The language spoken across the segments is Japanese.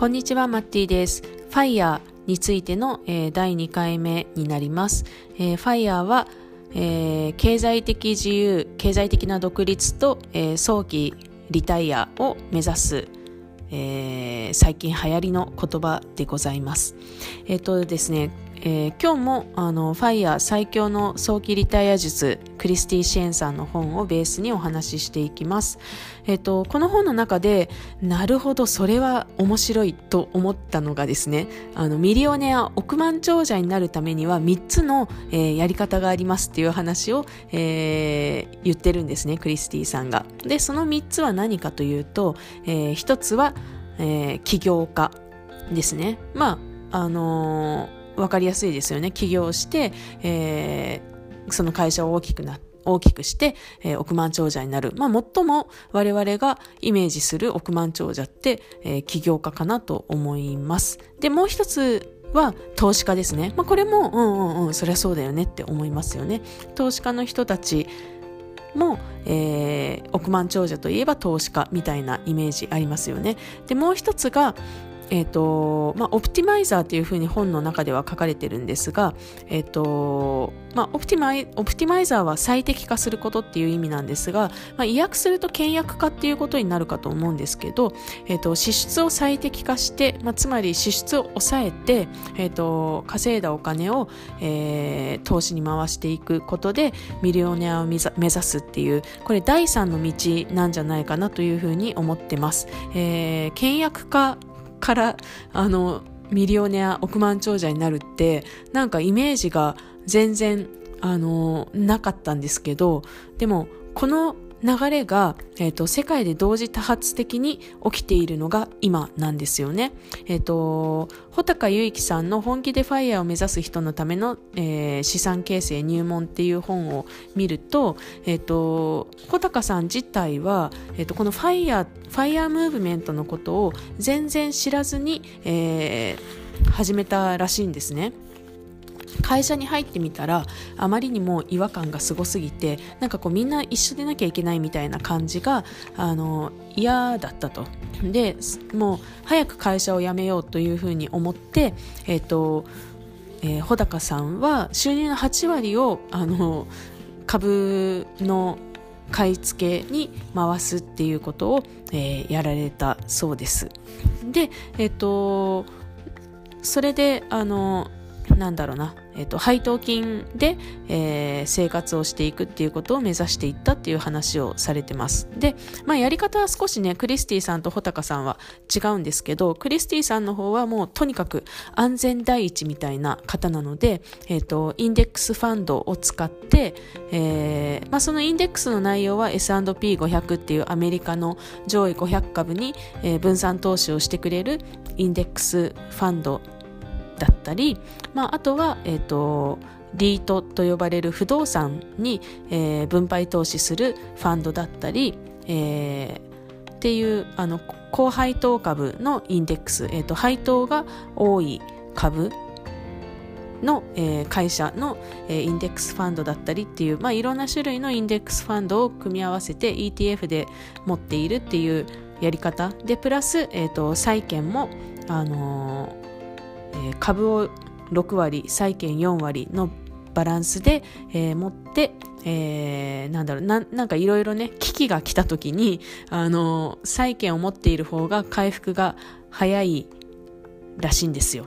こんにちは、マッティです。ファイヤーについての、えー、第2回目になります。えー、ファイヤーは、えー、経済的自由、経済的な独立と、え早期リタイアを目指す、え最近流行りの言葉でございます。えっ、とですね、えー、今日もあのファイヤー最強の早期リタイア術クリスティ・シエンさんの本をベースにお話ししていきます、えーと、この本の中でなるほどそれは面白いと思ったのがですねあのミリオネア億万長者になるためには3つの、えー、やり方がありますっていう話を、えー、言ってるんですねクリスティさんが。でその3つは何かというと、え、1つは、え起業家ですね。まああの分かりやすいですよね。起業して、えー、その会社を大きくなって、大きくして、えー、億万長者になる。まあ、最も我々がイメージする億万長者って、えー、起業家かなと思います。で、もう一つは投資家ですね。まあ、これも、うんうんうん、そりゃそうだよねって思いますよね。投資家の人たちも、えー、億万長者といえば投資家みたいなイメージありますよね。で、もう一つが、え、ー、と、まあ、オプティマイザーというふうに本の中では書かれてるんですが、え、ー、と、まあ、オプティマイ、オプティマイザーは最適化することっていう意味なんですが、まあ、意訳すると倹約化っていうことになるかと思うんですけど、え、ー、と、支出を最適化して、まあ、つまり支出を抑えて、えっ、と、稼いだお金を、えー、投資に回していくことで、ミリオネアを目指すっていう、これ第三の道なんじゃないかなというふうに思ってます。えー、倹約化からあのミリオネア億万長者になるってなんかイメージが全然あのなかったんですけどでもこの流れが、えーと、世界で同時多発的に起きているのが今なんですよね。えっ、ー、と、穂高祐之さんの本気でファイヤーを目指す人のための、えー、資産形成入門っていう本を見ると、えっ、ー、と、穂高さん自体は、えっ、と、このファイヤー、ファイヤームーブメントのことを全然知らずに、え始めたらしいんですね。会社に入ってみたらあまりにも違和感がすごすぎてなんかこうみんな一緒でなきゃいけないみたいな感じがあの嫌だったとでもう早く会社を辞めようというふうに思ってえっ、ー、と、えー、穂高さんは収入の8割をあの株の買い付けに回すっていうことを、えー、やられたそうです。で、えっ、と、それで、あの、なんだろうな、えっ、と、配当金で、えー、生活をしていくっていうことを目指していったっていう話をされてます。で、まあ、やり方は少しね、クリスティさんと穂高さんは違うんですけど、クリスティさんの方はもうとにかく安全第一みたいな方なので、えっ、と、インデックスファンドを使って、えー、まあ、そのインデックスの内容は S&P500 っていうアメリカの上位500株に、えー、分散投資をしてくれるインデックスファンドだったり、まあ、あとは、え、ー、と、リートと呼ばれる不動産に、えー、分配投資するファンドだったり、えー、っていうあの高配当株のインデックス、えーと、配当が多い株の、えー、会社の、えー、インデックスファンドだったりっていう、まあ、いろんな種類のインデックスファンドを組み合わせて ETF で持っているっていうやり方。でプラス、えーと債券も、あのーえ、株を6割債券4割のバランスで、えー、持って、えー、なんだろうななんかいろいろね危機が来た時にあの債券を持っている方が回復が早いらしいんですよ。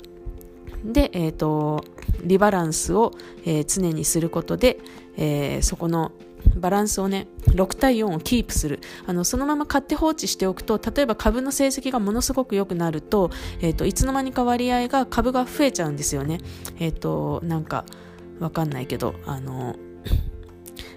で、えーと、リバランスを、えー、常にすることで、えー、そこのバランスをね6対4をキープする。あのそのまま買って放置しておくと例えば株の成績がものすごく良くなると,、えーと、いつの間にか割合が株が増えちゃうんですよね。えっ、ー、となんかわかんないけどあの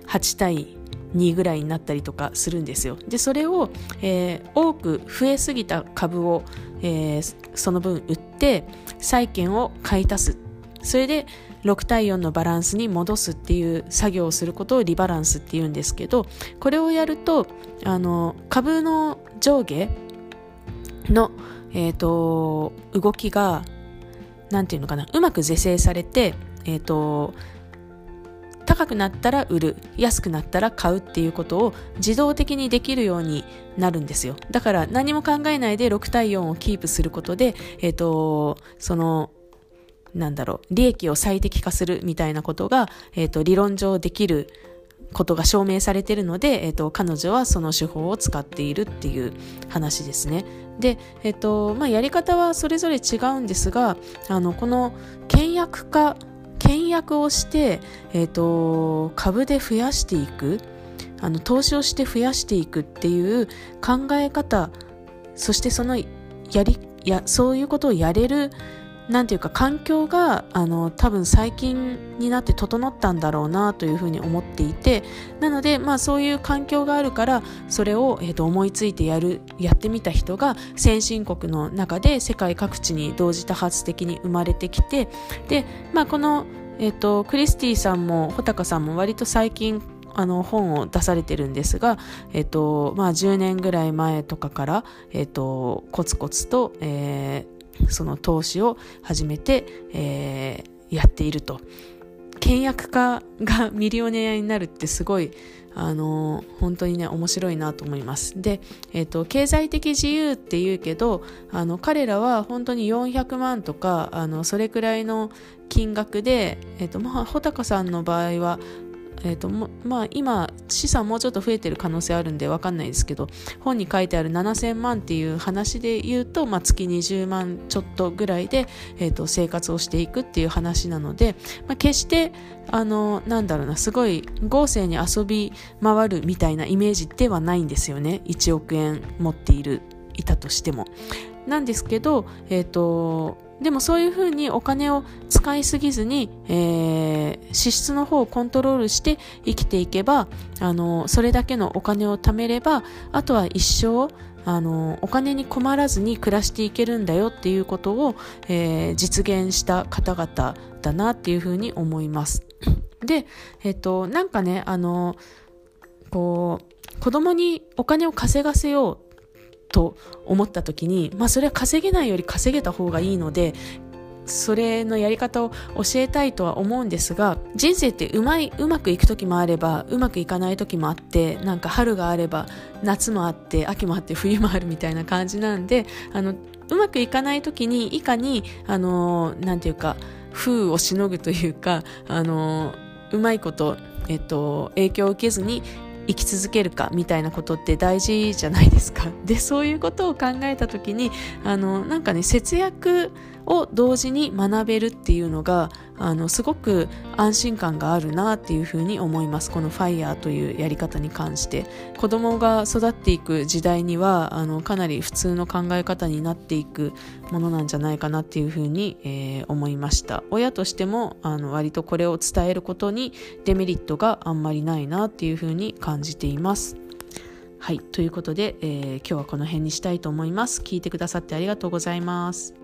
8対2ぐらいになったりとかするんですよ。でそれを、えー、多く増えすぎた株を、えー、その分売って債券を買い足す。それで6対4のバランスに戻すっていう作業をすることをリバランスっていうんですけどこれをやるとあの株の上下の、えーと、動きがなんていうのかなうまく是正されて、えーと、高くなったら売る安くなったら買うっていうことを自動的にできるようになるんですよ。だから何も考えないで6対4をキープすることで、えっ、ー、とそのなんだろう利益を最適化するみたいなことが、えっ、ー、と理論上できることが証明されているので、えっ、と、彼女はその手法を使っているっていう話ですね。で、えっ、と、まあ、やり方はそれぞれ違うんですが、あの、この倹約化、倹約をして、えっ、と、株で増やしていく、あの、投資をして増やしていくっていう考え方、そしてそのやり、や、そういうことをやれるなんていうか環境があの多分最近になって整ったんだろうなというふうに思っていてなのでまあそういう環境があるからそれを、えー、と思いついてやるやってみた人が先進国の中で世界各地に同時多発的に生まれてきてでまあこのえ、ー、とクリスティさんも穂高さんも割と最近あの本を出されてるんですが、えっとまあ、10年ぐらい前とかから、えっと、コツコツと、えー、その投資を始めて、えー、やっていると。倹約家がミリオネアになるってすごい、あのー、本当にね、面白いなと思います。で、えっ、ー、と、経済的自由って言うけど、あの、彼らは本当に400万とか、あの、それくらいの金額で、えっ、ー、と、まあ、穂高さんの場合は、えーとまあ、今資産もうちょっと増えてる可能性あるんで分かんないですけど本に書いてある7000万っていう話で言うと、まあ、月20万ちょっとぐらいで、えーと、生活をしていくっていう話なので、まあ、決してあのなんだろうなすごい豪勢に遊び回るみたいなイメージではないんですよね1億円持っているいたとしても。なんですけど、え、ー、とでもそういうふうにお金を使いすぎずに、えー、支出の方をコントロールして生きていけば、あの、それだけのお金を貯めれば、あとは一生、あの、お金に困らずに暮らしていけるんだよっていうことを、えー、実現した方々だなっていうふうに思います。で、えっ、と、なんかね、あの、こう、子供にお金を稼がせようと思った時に、まあそれは稼げないより稼げた方がいいので、それのやり方を教えたいとは思うんですが、人生ってうまい、うまくいく時もあれば、うまくいかない時もあって、なんか春があれば、夏もあって、秋もあって、冬もあるみたいな感じなんで、あの、うまくいかない時に、いかに、あの、なんていうか、風をしのぐというか、あの、うまいこと、えっと、影響を受けずに生き続けるかみたいなことって大事じゃないですか。で、そういうことを考えた時に、あの、なんかね、節約を同時に学べるっていうのが、あの、すごく安心感があるなっていうふうに思います。この FIRE というやり方に関して。子供が育っていく時代には、あの、かなり普通の考え方になっていくものなんじゃないかなっていうふうに、えー、思いました。親としても、あの、割とこれを伝えることにデメリットがあんまりないなっていうふうに感じています。はい。ということで、えー、今日はこの辺にしたいと思います。聞いてくださってありがとうございます。